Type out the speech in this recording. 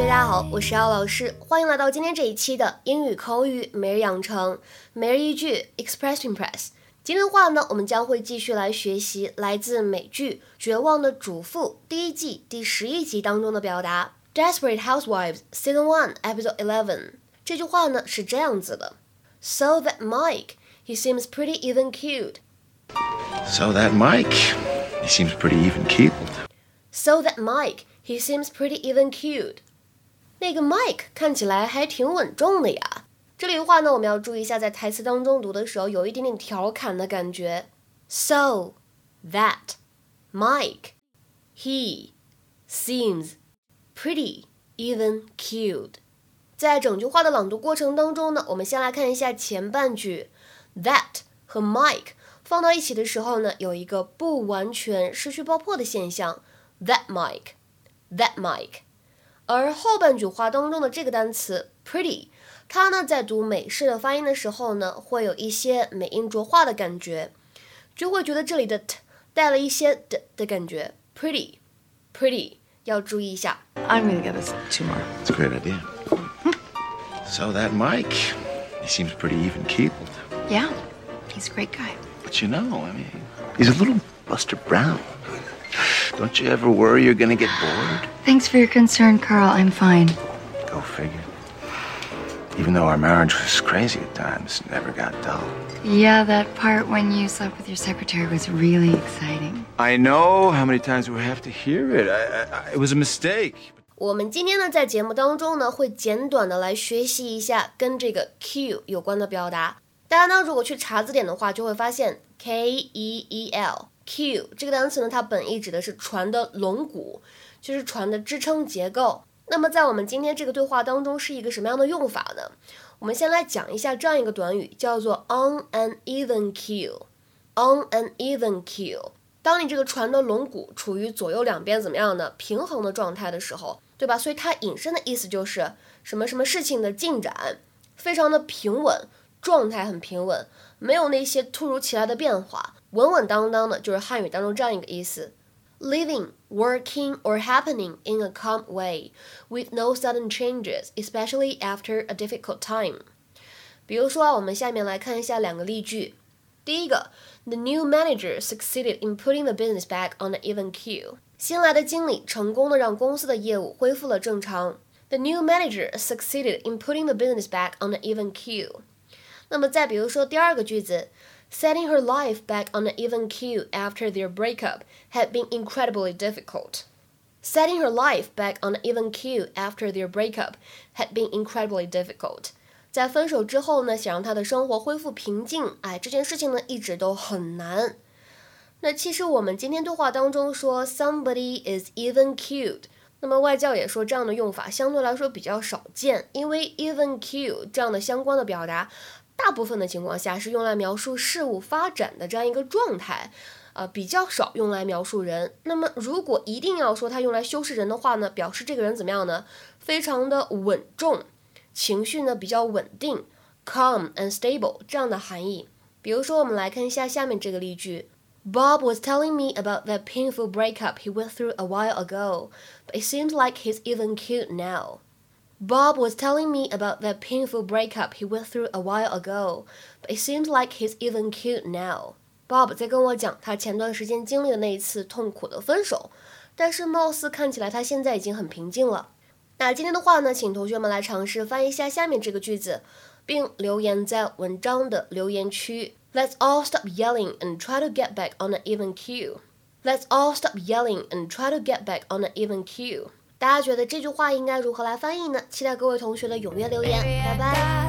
大家好，我是姚老师，欢迎来到今天这一期的英语口语每日养成。每日一句 Express Impress。今天的话呢，我们将会继续来学习来自美剧《绝望的主妇》第一季第十一集当中的表达。Desperate Housewives Season One Episode Eleven 这句话呢是这样子的：So that Mike, he seems pretty even keeled. So that Mike, he seems pretty even keeled. So that Mike, he seems pretty even keeled. 那个 Mike 看起来还挺稳重的呀。 这里的话呢，我们要注意一下，在台词当中读的时候有一点点调侃的感觉。So that Mike, he seems pretty even keeled. 在整句话的朗读过程当中呢，我们先来看一下前半句，that 和 Mike 放到一起的时候呢，有一个不完全失去爆破的现象，that Mike，that Mike。而后半句话当中的这个单词 pretty，它呢在读美式的发音的时候呢，会有一些美音浊化的感觉，就会觉得这里的 t 带了一些的的感觉，pretty，pretty 要注意一下。I'm gonna get us two more. It's a great idea. So that Mike, he seems pretty even keeled. Yeah, he's a great guy. But you know, I mean, he's a little Buster Brown. Don't you ever worry you're gonna get bored? Thanks for your concern, Carl. I'm fine. Go figure. Even though our marriage was crazy at times, it never got dull. Yeah, that part when you slept with your secretary was really exciting. I know how many times we have to hear it. I, I, I, it was a mistake. 我们今天呢，在节目当中呢，会简短的来学习一下跟这个 Q 有关的表达。大家呢，如果去查字典的话，就会发现 K E E L Q 这个单词呢，它本意指的是船的龙骨，就是船的支撑结构。那么在我们今天这个对话当中，是一个什么样的用法呢？我们先来讲一下这样一个短语，叫做 on an even keel。on an even keel。当你这个船的龙骨处于左右两边怎么样呢？平衡的状态的时候，对吧？所以它引申的意思就是什么什么事情的进展非常的平稳，状态很平稳，没有那些突如其来的变化，稳稳当当的，就是汉语当中这样一个意思。Living, working, or happening in a calm way, with no sudden changes, especially after a difficult time. 比如说啊，我们下面来看一下两个例句。第一个，The new manager succeeded in putting the business back on an even keel。新来的经理成功的让公司的业务恢复了正常。The new manager succeeded in putting the business back on an even keel。那么再比如说第二个句子 ，Setting her life back on an even keel after their breakup had been incredibly difficult。Setting her life back on an even keel after their breakup had been incredibly difficult。在分手之后呢，想让她的生活恢复平静，哎，这件事情呢一直都很难。那其实我们今天对话当中说 somebody is even keeled，那么外教也说这样的用法相对来说比较少见，因为 even keel 这样的相关的表达， 大部分的情况下是用来描述事物发展的这样一个状态，呃、比较少用来描述人。那么如果一定要说它用来修饰人的话呢，表示这个人怎么样呢？非常的稳重，情绪呢比较稳定，calm and stable 这样的含义。比如说，我们来看一下下面这个例句。Bob was telling me about that painful breakup he went through a while ago, but it seems like he's even cute now. Bob was telling me about that painful breakup he went through a while ago, but it seems like he's even cute now. Bob 在跟我讲他前段时间经历的那一次痛苦的分手，但是貌似看起来他现在已经很平静了。那今天的话呢，请同学们来尝试翻译一下下面这个句子，并留言在文章的留言区。Let's all stop yelling and try to get back on an even keel. Let's all stop yelling and try to get back on an even keel. 大家觉得这句话应该如何来翻译呢？期待各位同学的踊跃留言，拜拜。